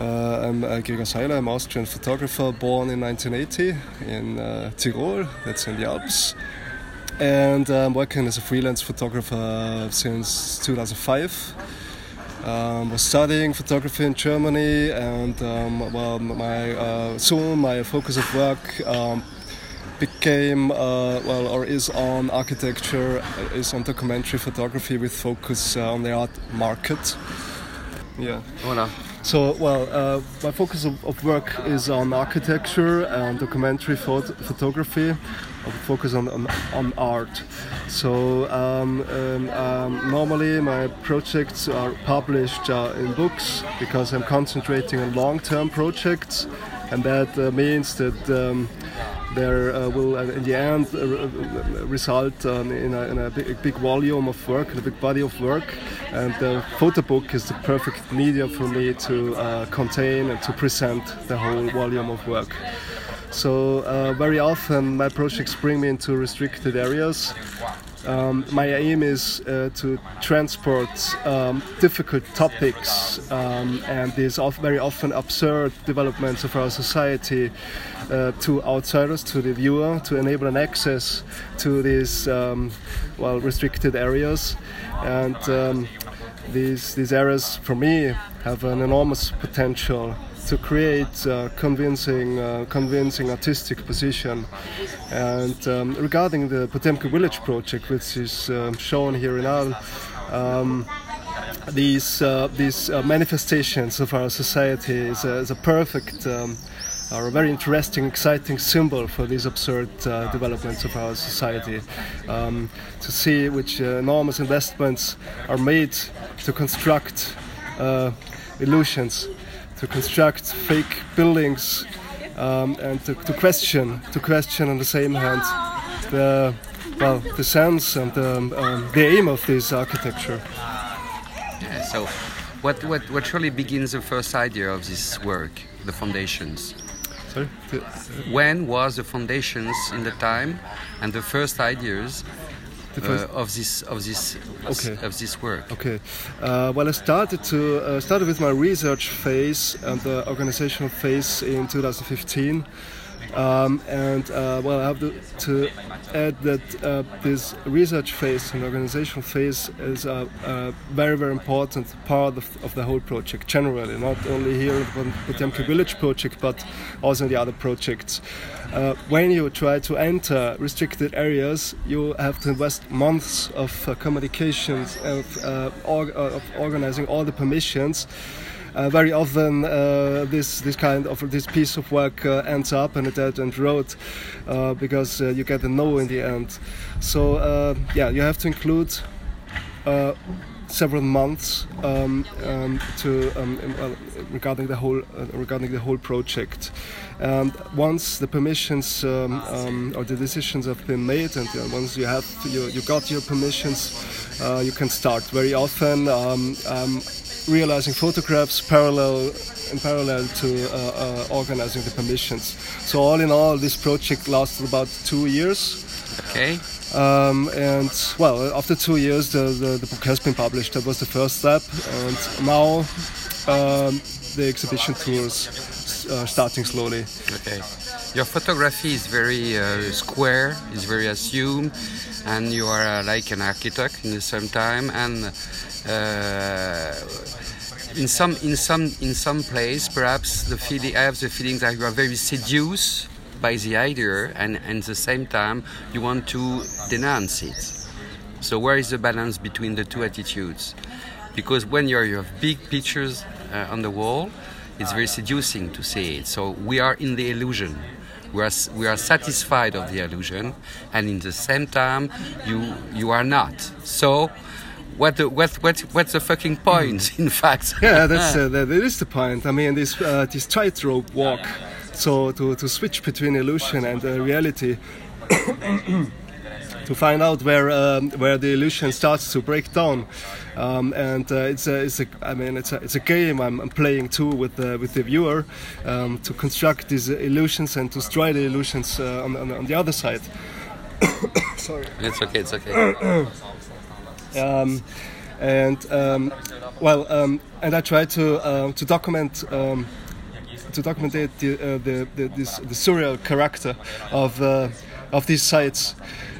Uh, I'm uh, Gregor Sailer, I'm Austrian photographer born in 1980 in uh, Tyrol, that's in the Alps. And I'm working as a freelance photographer since 2005. Um, was studying photography in Germany, and um, well, my uh, soon my focus of work um, became uh, well or is on architecture, is on documentary photography with focus uh, on the art market. Yeah. Voilà. So, well, uh, my focus of, of, work is on architecture and documentary phot photography. I focus on, on, on art. So, um, um, um, normally my projects are published uh, in books because I'm concentrating on long term projects, and that uh, means that um, there uh, will uh, in the end uh, uh, result um, in, a, in, a, big, big, volume of work, a big body of work. And the photo book is the perfect medium for me to uh, contain and to present the whole volume of work. So uh, very often my projects bring me into restricted areas um, my aim is uh, to transport um, difficult topics um, and these very often absurd developments of our society uh, to outsiders, to the viewer, to enable an access to these um, well restricted areas. And um, these these areas, for me, have an enormous potential to create a convincing, uh, convincing artistic position. And um, regarding the Potemkin Village project, which is uh, shown here in Arles, um, these uh, these uh, manifestations of our society is a, is a perfect. Um, are a very interesting, exciting symbol for these absurd uh, developments of our society. Um, to see which uh, enormous investments are made to construct uh, illusions to construct fake buildings um, and to, to, question, to question on the same hand the well the sense and the, um, the aim of this architecture. Yeah, so, what, what what really begins the first idea of this work, the foundations? Sorry? When was the foundations in the time and the first ideas uh, of this of this okay. of this work. Okay. Uh, well, I started to uh, started with my research phase and the organizational phase in 2015. Um, and uh, well, I have to, to add that uh, this research phase and organizational phase is a, a very, very important part of, of, the whole project generally, not only here in the Potemkin Village project, but also in the other projects. Uh, when you try to enter restricted areas, you have to invest months of uh, communications, of, uh, of organizing all the permissions. Uh, very often uh, this this kind of this piece of work uh, ends up in a dead end road uh, because uh, you get a no in the end. So uh, yeah, you have to include several months um, um, to um, regarding the whole regarding the whole project. And once the permissions um, um, or the decisions have been made, and once you have you, you got your permissions, you can start. Very often um, realizing photographs parallel in parallel to uh, uh, organizing the permissions. So all in all, this project lasted about two years. Okay. Um, and well, after two years, the, the, the, book has been published. That was the first step, and now um, the exhibition tours uh, starting slowly. Okay. Your photography is very uh, square, is very assumed, and you are uh, like an architect in the same time. And in some in some in some place perhaps the feeling I have the feeling that you are very seduced by the idea and, and at the same time you want to denounce it. So where is the balance between the two attitudes? Because when you're, you have big pictures uh, on the wall it's very seducing to see it. So we are in the illusion. We are, we are satisfied of the illusion and in the same time you you are not. So what the, what what what's the fucking point? In fact, yeah, that's uh, that is the point. I mean, this uh, this tightrope walk. So to, to switch between illusion and uh, reality. to find out where um, where the illusion starts to break down, um, and uh, it's a, it's a I mean it's a, it's a game I'm, I'm playing too with the with the viewer um, to construct these illusions and to destroy the illusions uh, on, on, on, the other side. Sorry. It's okay. It's okay. Um, and um, well, um, and I try to uh, to document. Um, to document the, uh, the, the, this, the surreal character of, uh, of these sites.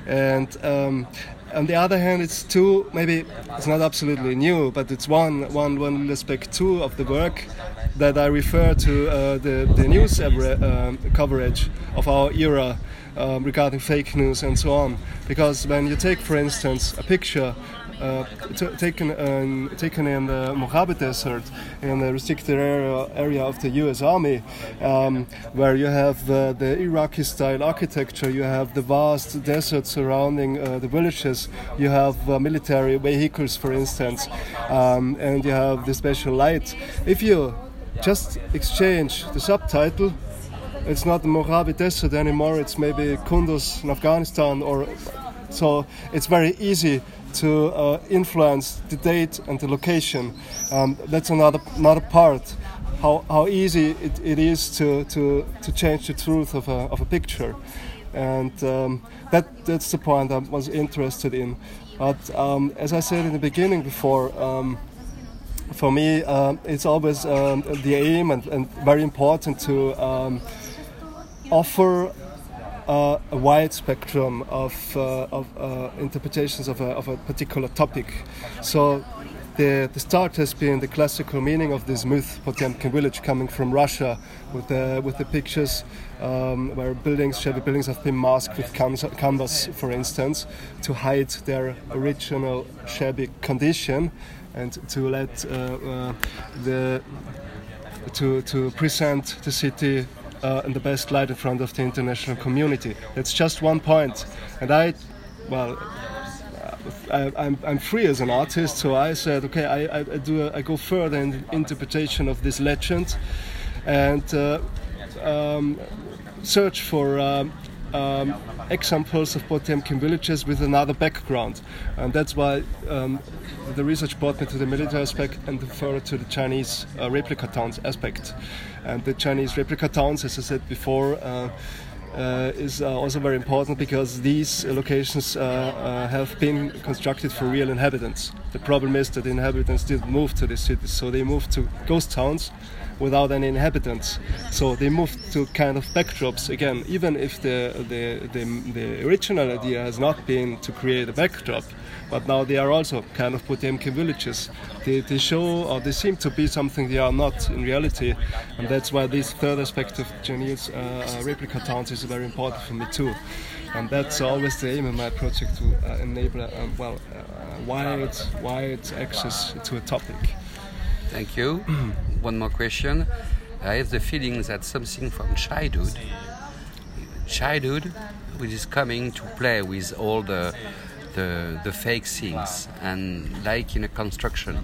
And um, on the other hand, it's two, maybe it's not absolutely new, but it's one, one, one aspect two of the work that I refer to uh, the, the news uh, coverage of our era um, regarding fake news and so on. Because when you take, for instance, a picture taken, um, taken in the Mojave Desert in the restricted area, area of the US Army, um, where you have uh, the Iraqi style architecture, you have the vast desert surrounding uh, the villages, you have uh, military vehicles, for instance, um, and you have the special light. If you just exchange the subtitle, it's not the Mojave Desert anymore, it's maybe Kunduz in Afghanistan or so it's very easy to uh, influence the date and the location. Um, that's another another part. How, how easy it, it is to, to, to change the truth of a, of a picture. And um, that, that's the point I was interested in. But um, as I said in the beginning before, um, for me, uh, it's always um, the aim and, and, very important to um, offer uh, a wide spectrum of, uh, of uh, interpretations of a, of a, particular topic. So the, the start has been the classical meaning of this myth, Potemkin village, coming from Russia, with the, with the pictures um, where buildings, shabby buildings, have been masked with canvas, for instance, to hide their original shabby condition and to let uh, uh, the to, to present the city uh, in the best light in front of the international community. That's just one point. And I, well, I, I'm, I'm free as an artist, so I said, okay, I, I, do a, I go further in interpretation of this legend and uh, um, search for um, um, examples of Potemkin villages with another background. And that's why um, the research brought me to the military aspect and further to the Chinese uh, replica towns aspect. And the Chinese replica towns, as I said before, uh, uh, is uh, also very important because these locations uh, uh, have been constructed for real inhabitants. The problem is that the inhabitants didn't move to these cities, so they moved to ghost towns without any inhabitants. So they moved to kind of backdrops again, even if the, the, the, the original idea has not been to create a backdrop but now they are also kind of Potemkin villages. They, they show or they seem to be something they are not in reality, and that's why this third aspect of Chinese uh, uh, replica towns is very important for me too. And that's always the aim of my project to uh, enable um, well uh, wide wide access to a topic. Thank you. One more question. I have the feeling that something from childhood, childhood, which is coming to play with all the the, the fake things and like in a construction.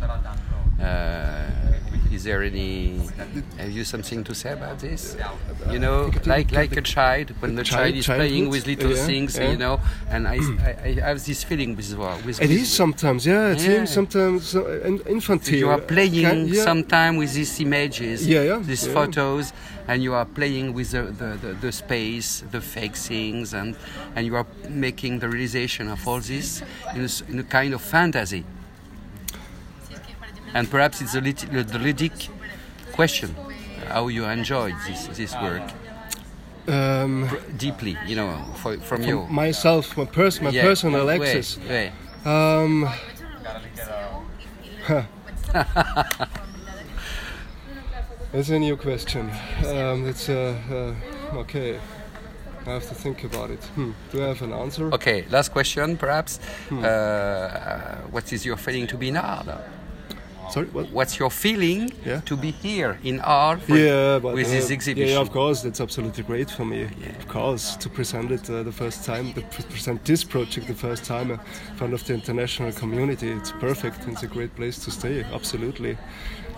Uh, is there any? Have you something to say about this? You know, like like a child when the child, is playing with little yeah, things, yeah. you know, and I, I, I, have this feeling with with. It is sometimes, yeah. It yeah. sometimes uh, infantile. You are playing Can, yeah. sometime with these images, yeah, yeah, these photos, and you are playing with the, the, the, the, space, the fake things, and, and you are making the realization of all this in a, in a kind of fantasy. And perhaps it's a lit- the lydic question how you enjoyed this, this work. Um, deeply, you know, for, from, you. Myself, my, pers- my yeah, personal access. Um, huh. That's a new question. Um, it's uh, uh, okay. I have to think about it. Hmm. Do I have an answer? Okay, last question, perhaps. Hmm. Uh, uh what is your feeling to be now? Sorry, what? What's your feeling yeah? to be here in art yeah, but, with uh, this exhibition? Yeah, of course, that's absolutely great for me. Yeah. Of course, to present it uh, the first time, to present this project the first time in front of the international community, it's perfect. It's a great place to stay. Absolutely.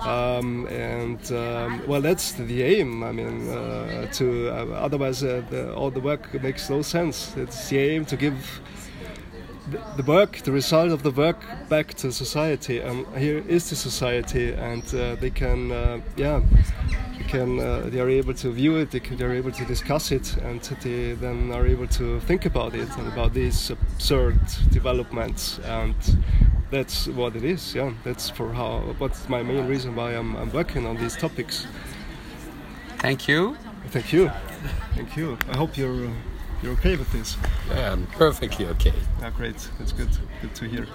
Um, and um, well, that's the aim. I mean, uh, to uh, otherwise uh, the, all the work makes no sense. It's the aim to give the work, the result of the work, back to society. And here is the society, and uh, they can, uh, yeah, they can, uh, they are able to view it. They, can, they are able to discuss it, and they then are able to think about it and about these absurd developments and that's what it is. Yeah, that's for how. What's my main reason why I'm, I'm working on these topics. Thank you. Thank you. Thank you. I hope you're uh, you're okay with this. Yeah, I'm perfectly okay. Yeah, great. That's good. Good to hear.